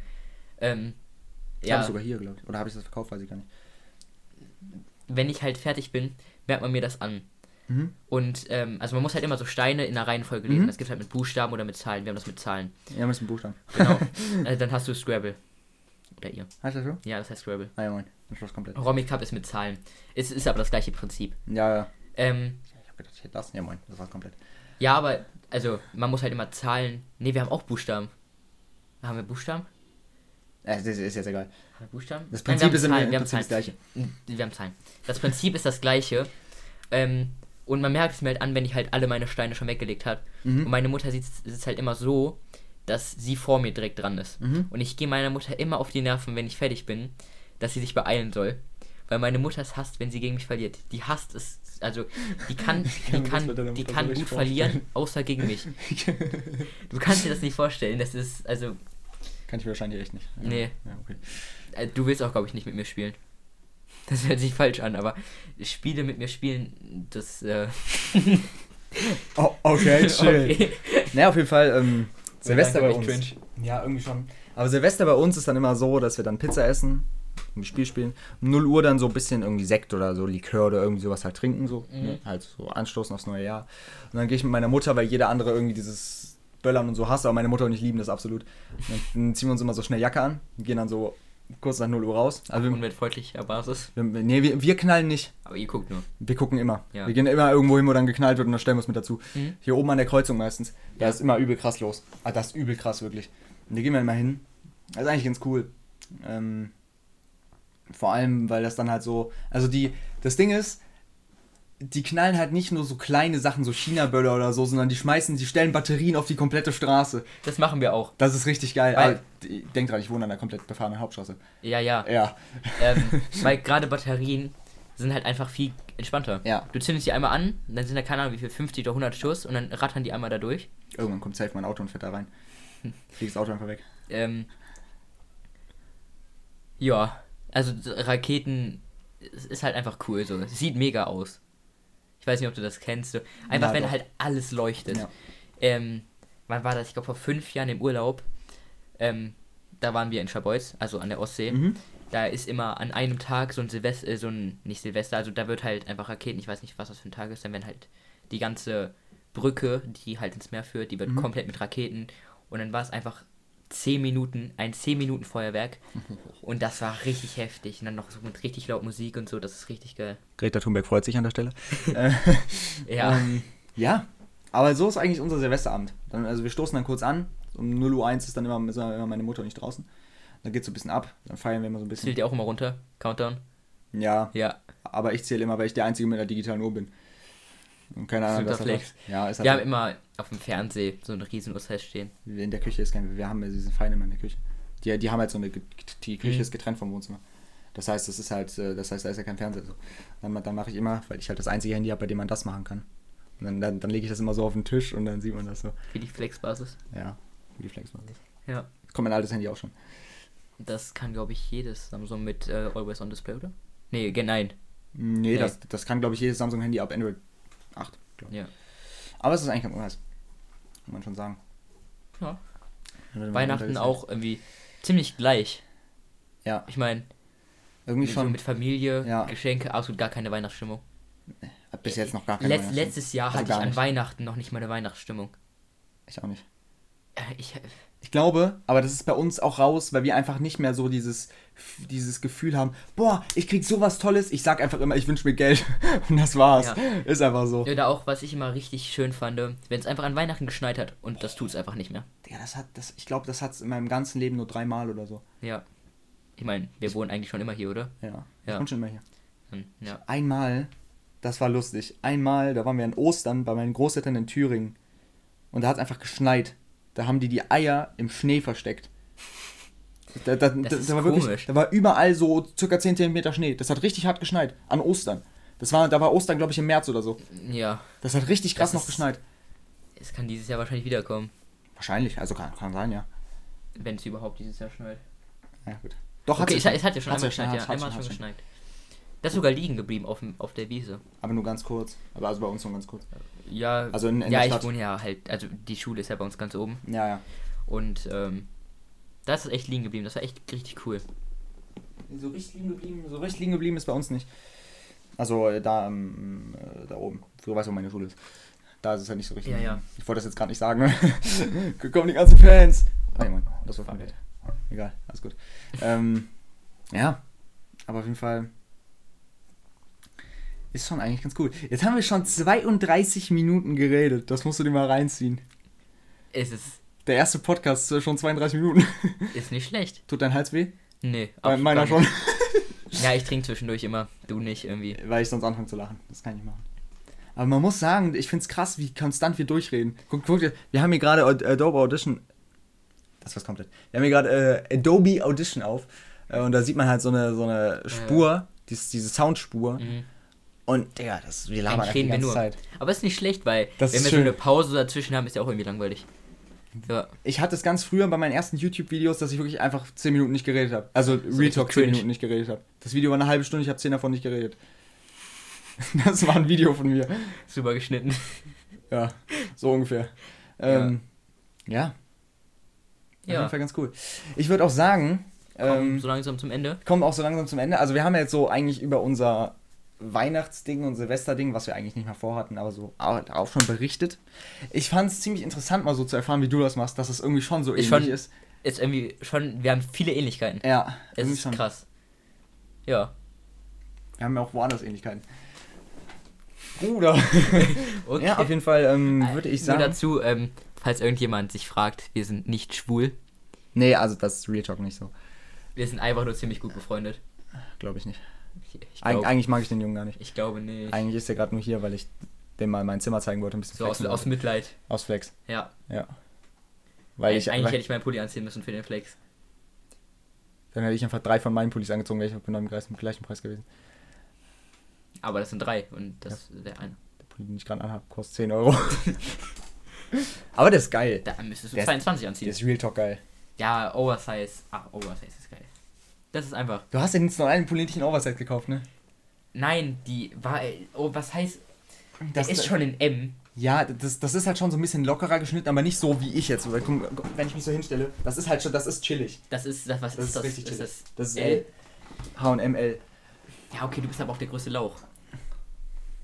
Ähm, Ja. Habe ich sogar hier, glaube ich. Oder habe ich das verkauft, weiß ich gar nicht. wenn ich halt fertig bin, merkt man mir das an. Mhm. Und, ähm, also man muss halt immer so Steine in der Reihenfolge lesen. Mhm. Das gibt halt mit Buchstaben oder mit Zahlen. Wir haben das mit Zahlen. Ja, mit dem Buchstaben. Genau. also dann hast du Scrabble. Oder ihr. Heißt das so? Ja, das heißt Scrabble. Ah ja, moin. Das komplett. Romy Cup ist mit Zahlen. Es ist aber das gleiche Prinzip. Ja, ja. Ähm, habe gedacht, ich hätte das. Ja, moin. Das war's komplett. ja, aber, also, man muss halt immer Zahlen. Ne, wir haben auch Buchstaben. Haben wir Buchstaben? Äh, das ist jetzt egal. Haben wir Buchstaben? Das Nein, Prinzip wir ist Zahlen, im wir Prinzip das gleiche. Wir haben Zahlen. Das Prinzip ist das gleiche. Ähm, und man merkt es mir halt an, wenn ich halt alle meine Steine schon weggelegt habe. Mhm. Und meine Mutter sieht es halt immer so, dass sie vor mir direkt dran ist. Mhm. Und ich gehe meiner Mutter immer auf die Nerven, wenn ich fertig bin, dass sie sich beeilen soll. Weil meine Mutter es hasst, wenn sie gegen mich verliert. Die hasst es. Also, die kann, kann die mir kann, die kann gut verlieren, außer gegen mich. Du kannst dir das nicht vorstellen. Das ist, also, Kann ich wahrscheinlich echt nicht. Ja. Nee. Ja, okay. äh, du willst auch, glaube ich, nicht mit mir spielen. Das hört sich falsch an, aber Spiele mit mir spielen, das, äh, Oh, okay, chill. okay. Naja, auf jeden Fall, ähm, Silvester bei uns. echt Ja, irgendwie schon. Aber Silvester bei uns ist dann immer so, dass wir dann Pizza essen, Spiel spielen, um 0 Uhr dann so ein bisschen irgendwie Sekt oder so Likör oder irgendwie sowas halt trinken, so. Mhm. Ne? Halt so anstoßen aufs neue Jahr. Und dann gehe ich mit meiner Mutter, weil jeder andere irgendwie dieses Böllern und so hasst, aber meine Mutter und ich lieben das absolut. Und dann ziehen wir uns immer so schnell Jacke an, gehen dann so kurz nach 0 Uhr raus. Also Und wir, mit freundlicher Basis. wir, nee, wir, wir knallen nicht. Aber ihr guckt nur. Wir gucken immer. Ja. Wir gehen immer irgendwo hin, wo dann geknallt wird und dann stellen wir uns mit dazu. Mhm. Hier oben an der Kreuzung meistens. Da Ja. ist immer übel krass los. Ah, das ist übel krass, wirklich. Und da gehen wir immer hin. Das ist eigentlich ganz cool. Ähm, vor allem, weil das dann halt so. Also die. Das Ding ist, die knallen halt nicht nur so kleine Sachen, so China-Böller oder so, sondern die schmeißen, die stellen Batterien auf die komplette Straße. Das machen wir auch. Das ist richtig geil. Weil- Aber d- denk dran, ich wohne an der komplett befahrenen Hauptstraße. Ja, ja. Ja. ähm, weil gerade Batterien sind halt einfach viel entspannter. Ja. Du zündest die einmal an, dann sind da keine Ahnung wie viel, 50 oder 100 Schuss und dann rattern die einmal da durch. Irgendwann kommt safe mein Auto und fährt da rein. Fliegt das Auto einfach weg. Ähm, ja, also Raketen ist halt einfach cool so. Sieht mega aus. Ich weiß nicht, ob du das kennst. Einfach Ja, wenn doch. halt alles leuchtet. Ja. Ähm, wann war das? Ich glaube vor fünf Jahren im Urlaub. Ähm, da waren wir in Scharbeutz, also an der Ostsee. Mhm. Da ist immer an einem Tag so ein Silvester, äh, so ein, nicht Silvester, also da wird halt einfach Raketen, ich weiß nicht, was das für ein Tag ist, dann werden halt die ganze Brücke, die halt ins Meer führt, die wird Mhm. komplett mit Raketen und dann war es einfach 10 Minuten, ein 10 Minuten Feuerwerk und das war richtig heftig und dann noch so mit richtig laut Musik und so, das ist richtig geil. Greta Thunberg freut sich an der Stelle. äh, Ja, Ähm, ja, aber so ist eigentlich unser Silvesterabend. Dann, also wir stoßen dann kurz an. Um 0 Uhr 1 ist dann immer, ist immer meine Mutter nicht draußen. Dann geht so ein bisschen ab. Dann feiern wir immer so ein bisschen. zählt ihr auch immer runter? Countdown? Ja, Ja. aber ich zähle immer, weil ich der Einzige mit einer digitalen Uhr bin. Und keine Ahnung, was das Flex. Ja, ist Wir haben halt immer auf dem Fernseher so eine riesen Uhrzeit stehen. in der Küche ist kein, wir haben ja diesen Fein immer in der Küche. Die, die haben halt so eine, die Küche Mhm. ist getrennt vom Wohnzimmer. Das heißt, das ist halt, äh, das heißt, da ist ja kein Fernseher. So. Dann, dann mache ich immer, weil ich halt das einzige Handy habe, bei dem man das machen kann. Und dann, dann, dann lege ich das immer so auf den Tisch und dann sieht man das so. Für die Flex-Basis. Ja, wie die Flex machen. Ja. Kommt mein altes Handy auch schon. Das kann, glaube ich, jedes Samsung mit äh, Always on Display, oder? Nee, nein. Nee, Nee. Das, das kann, glaube ich, jedes Samsung-Handy ab Android 8. glaub ich. Ja. Aber es ist eigentlich ganz nice. Kann man schon sagen. ja. Weihnachten auch irgendwie ziemlich gleich. Ja, Ich meine, irgendwie schon. mit Familie, Ja. Geschenke, absolut gar keine Weihnachtsstimmung. Hat bis jetzt noch gar keine Letz, letztes Jahr Also hatte ich an nicht. Weihnachten noch nicht mal eine Weihnachtsstimmung. Ich auch nicht. Äh, Ich, Ich glaube, aber das ist bei uns auch raus, weil wir einfach nicht mehr so dieses, dieses Gefühl haben, boah, ich krieg sowas Tolles, ich sag einfach immer, ich wünsche mir Geld. Und das war's. Ja. Ist einfach so. oder auch, was ich immer richtig schön fand, wenn es einfach an Weihnachten geschneit hat und das tut es einfach nicht mehr. Digga, das hat, das, ich glaube, das hat's in meinem ganzen Leben nur dreimal oder so. Ja. Ich meine, wir wohnen eigentlich schon immer hier, oder? Ja. Ich Ja. bin schon immer hier. Hm, Ja. Einmal, das war lustig, einmal, da waren wir an Ostern bei meinen Großeltern in Thüringen. Und da hat es einfach geschneit. Da haben die die Eier im Schnee versteckt. Da, da, da, ist da war wirklich, komisch. da war überall so circa 10 cm Schnee. Das hat richtig hart geschneit. An Ostern. Das war, da war Ostern, glaube ich, im März oder so. Ja. Das hat richtig krass Das noch ist- geschneit. Es kann dieses Jahr wahrscheinlich wiederkommen. Wahrscheinlich, also kann, kann sein, ja. Wenn es überhaupt dieses Jahr schneit. Ja, gut. Doch, okay, es, hat- es hat ja schon einmal schon, geschneit, ja. Einmal schon, schon hat's schon. geschneit. Das ist sogar liegen geblieben auf, auf der Wiese. Aber nur ganz kurz. Aber also bei uns nur ganz kurz. Ja, Also in- in ja ich wohne ja halt, also die Schule ist ja bei uns ganz oben. Ja, ja. Und ähm, da ist es echt liegen geblieben. Das war echt richtig cool. So richtig liegen geblieben, so richtig liegen geblieben ist bei uns nicht. Also äh, da, ähm, äh, da oben. Früher weißt du, wo meine Schule ist. Da ist es halt nicht so richtig. Ja, ja. Ich wollte das jetzt gerade nicht sagen. Hier kommen die ganzen Fans. Oh, Mann, das war verwirrt. Egal, alles gut. ähm, ja, aber auf jeden Fall ist schon eigentlich ganz cool. Jetzt haben wir schon 32 Minuten geredet. Das musst du dir mal reinziehen. Es ist, Der erste Podcast schon 32 Minuten. ist nicht schlecht. Tut dein Hals weh? Nee, Bei meiner schon. Ja, ich trinke zwischendurch immer. Du nicht irgendwie. Weil ich sonst anfange zu lachen. Das kann ich nicht machen. Aber man muss sagen, ich finde es krass, wie konstant wir durchreden. Guck, guck dir, wir haben hier gerade Ad- Adobe Audition. Das was komplett. Wir haben hier gerade äh, Adobe Audition auf. Äh, und da sieht man halt so eine, so eine Spur, dies, diese Soundspur. Mhm. Und, Digga, das, wir labern Eigentlich die reden wir ganze nur. Zeit. Aber ist nicht schlecht, weil Das wenn wir so schön. eine Pause dazwischen haben, ist ja auch irgendwie langweilig. Ja, Ich hatte es ganz früher bei meinen ersten YouTube-Videos, dass ich wirklich einfach 10 Minuten nicht geredet habe. Also Real richtig Talk 10 cringe. Minuten nicht geredet habe. Das Video war eine halbe Stunde, ich habe 10 davon nicht geredet. Das war ein Video von mir. super geschnitten. Ja, so ungefähr. Ähm, ja. Auf Ja. jeden Fall ganz cool. Ich würde auch sagen, Kommen ähm, so langsam zum Ende. kommen auch so langsam zum Ende. Also wir haben ja jetzt so eigentlich über unser Weihnachtsding und Silvesterding, was wir eigentlich nicht mehr vorhatten, aber so auch, schon berichtet. Ich fand es ziemlich interessant, mal so zu erfahren, wie du das machst, dass es irgendwie schon so ähnlich schon- ist. Ist irgendwie schon, wir haben viele Ähnlichkeiten. Ja, Es ist schon. krass. Ja. Wir haben ja auch woanders Ähnlichkeiten. Bruder. Okay. Ja, auf jeden Fall ähm, würde ich Nur sagen. dazu, ähm, falls irgendjemand sich fragt, wir sind nicht schwul. Nee, also das ist Real Talk nicht so. Wir sind einfach nur ziemlich gut befreundet. Glaube ich nicht. Eig glaub, eigentlich mag ich den Jungen gar nicht. ich glaube nicht. Eigentlich ist er gerade nur hier, weil ich dem mal mein Zimmer zeigen wollte, ein bisschen so aus, aus. Mitleid. aus Flex. Ja. Ja. Weil ich, Eigentlich weil, hätte ich meinen Pulli anziehen müssen für den Flex. dann hätte ich einfach drei von meinen Pullis angezogen, wäre ich bei dem gleichen Preis gewesen. Aber das sind drei und das ist der eine. Der Pulli, den ich gerade anhabe, kostet 10 Euro. Aber der ist geil. Da müsstest du Der ist- 22 Der anziehen. ist Real Talk geil. Ja, Oversize. Ach, Oversize ist geil. Das ist einfach. Du hast ja jetzt noch einen in Oversize gekauft, ne? Nein, die war. Oh, was heißt. Das ist schon in M. Ja, das, das ist halt schon so ein bisschen lockerer geschnitten, aber nicht so wie ich jetzt. Wenn ich mich so hinstelle, das ist halt schon, das ist chillig. Das ist. Das, was Das ist, ist das? richtig ist chillig. das Das ist. H&M-L. Ja, okay, du bist aber auch der größte Lauch.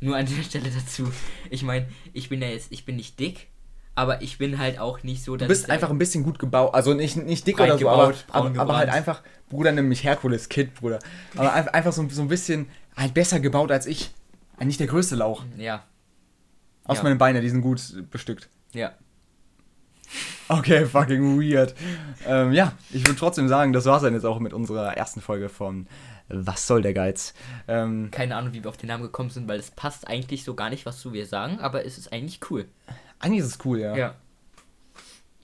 Nur an der Stelle dazu. Ich meine, ich bin ja jetzt. Ich bin nicht dick, aber ich bin halt auch nicht so, Du dass. bist ich- einfach ein bisschen gut gebaut. Also nicht, nicht dick oder so, aber, gebaut, braun aber, aber halt einfach, Bruder, nimm mich Herkules Kid, Bruder. Aber einfach, so, so ein bisschen halt besser gebaut als ich. Nicht der größte Lauch. Ja, Aus Ja. meinen Beine, die sind gut bestückt. ja. Okay, fucking weird. Ähm, ja, ich würde trotzdem sagen, das war's dann jetzt auch mit unserer ersten Folge von Was soll der Geiz? Ähm, Keine Ahnung, wie wir auf den Namen gekommen sind, weil es passt eigentlich so gar nicht, was du wir sagen, aber es ist eigentlich cool. Eigentlich ist es cool, ja. Ja.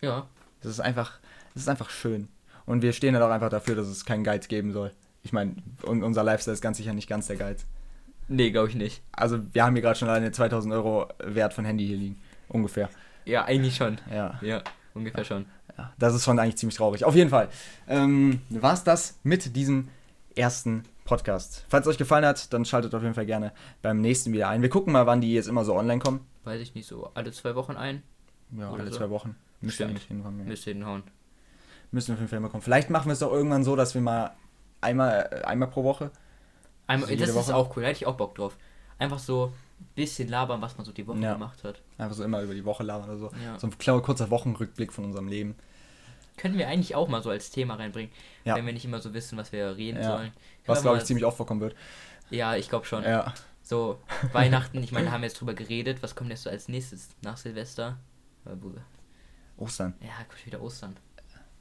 Ja. Das ist einfach, das ist einfach schön. Und wir stehen halt auch einfach dafür, dass es keinen Geiz geben soll. Ich meine, un unser Lifestyle ist ganz sicher nicht ganz der Geiz. Nee, glaube ich nicht. Also wir haben hier gerade schon alleine 2000 Euro Wert von Handy hier liegen. Ungefähr. Ja, eigentlich schon. Ja. Ja, ungefähr schon. ja. Das ist schon eigentlich ziemlich traurig. Auf jeden Fall. Ähm, war es das mit diesem ersten Podcast. Falls es euch gefallen hat, dann schaltet auf jeden Fall gerne beim nächsten wieder ein. Wir gucken mal, wann die jetzt immer so online kommen. Weiß ich nicht, so alle zwei Wochen ein. Ja, alle so. zwei Wochen. Müsste eigentlich hinkommen. Ja. Müsste hinhauen. Müssen wir auf jeden Fall immer kommen. Vielleicht machen wir es doch irgendwann so, dass wir mal einmal, äh, einmal pro Woche. Einmal, Also das ist Woche? auch cool, da hätte ich auch Bock drauf. Einfach so ein bisschen labern, was man so die Woche Ja. gemacht hat. Einfach so immer über die Woche labern oder so. Ja. So ein kleiner kurzer Wochenrückblick von unserem Leben. Können wir eigentlich auch mal so als Thema reinbringen, Ja. wenn wir nicht immer so wissen, was wir reden Ja. sollen. Was, Können glaube ich, ziemlich oft vorkommen wird. Ja, ich glaube schon. Ja. So, Weihnachten, ich meine, haben wir jetzt drüber geredet. Was kommt jetzt so als nächstes nach Silvester? Äh. Ostern. Ja, kommt wieder Ostern.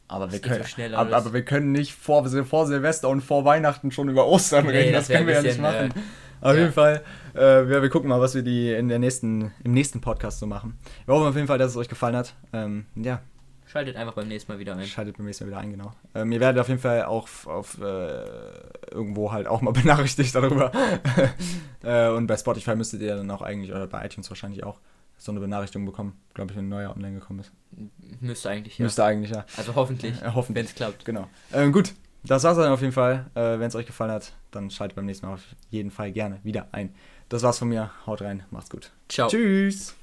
Aber wir, geht so können, schnell aber, aber wir können nicht vor, vor Silvester und vor Weihnachten schon über Ostern Nee, reden. das Das, können wir ja nicht bisschen, machen. Auf ja. jeden Fall, äh, wir, wir gucken mal, was wir die in der nächsten, im nächsten Podcast so machen. Wir hoffen auf jeden Fall, dass es euch gefallen hat. Ähm, ja, Schaltet einfach beim nächsten Mal wieder ein. schaltet beim nächsten Mal wieder ein, genau. Ähm, ihr werdet auf jeden Fall auch auf, äh, irgendwo halt auch mal benachrichtigt darüber. äh, und bei Spotify müsstet ihr dann auch eigentlich, oder bei iTunes wahrscheinlich auch, so eine Benachrichtigung bekommen, glaube ich, wenn ein neuer online gekommen ist. Müsste eigentlich, ja. Müsste eigentlich, ja. Also hoffentlich, Äh, hoffentlich. wenn es klappt. Genau. Ähm, gut, das war's dann auf jeden Fall. Äh, wenn es euch gefallen hat, dann schaltet beim nächsten Mal auf jeden Fall gerne wieder ein. Das war's von mir. Haut rein, macht's gut. Ciao. Tschüss.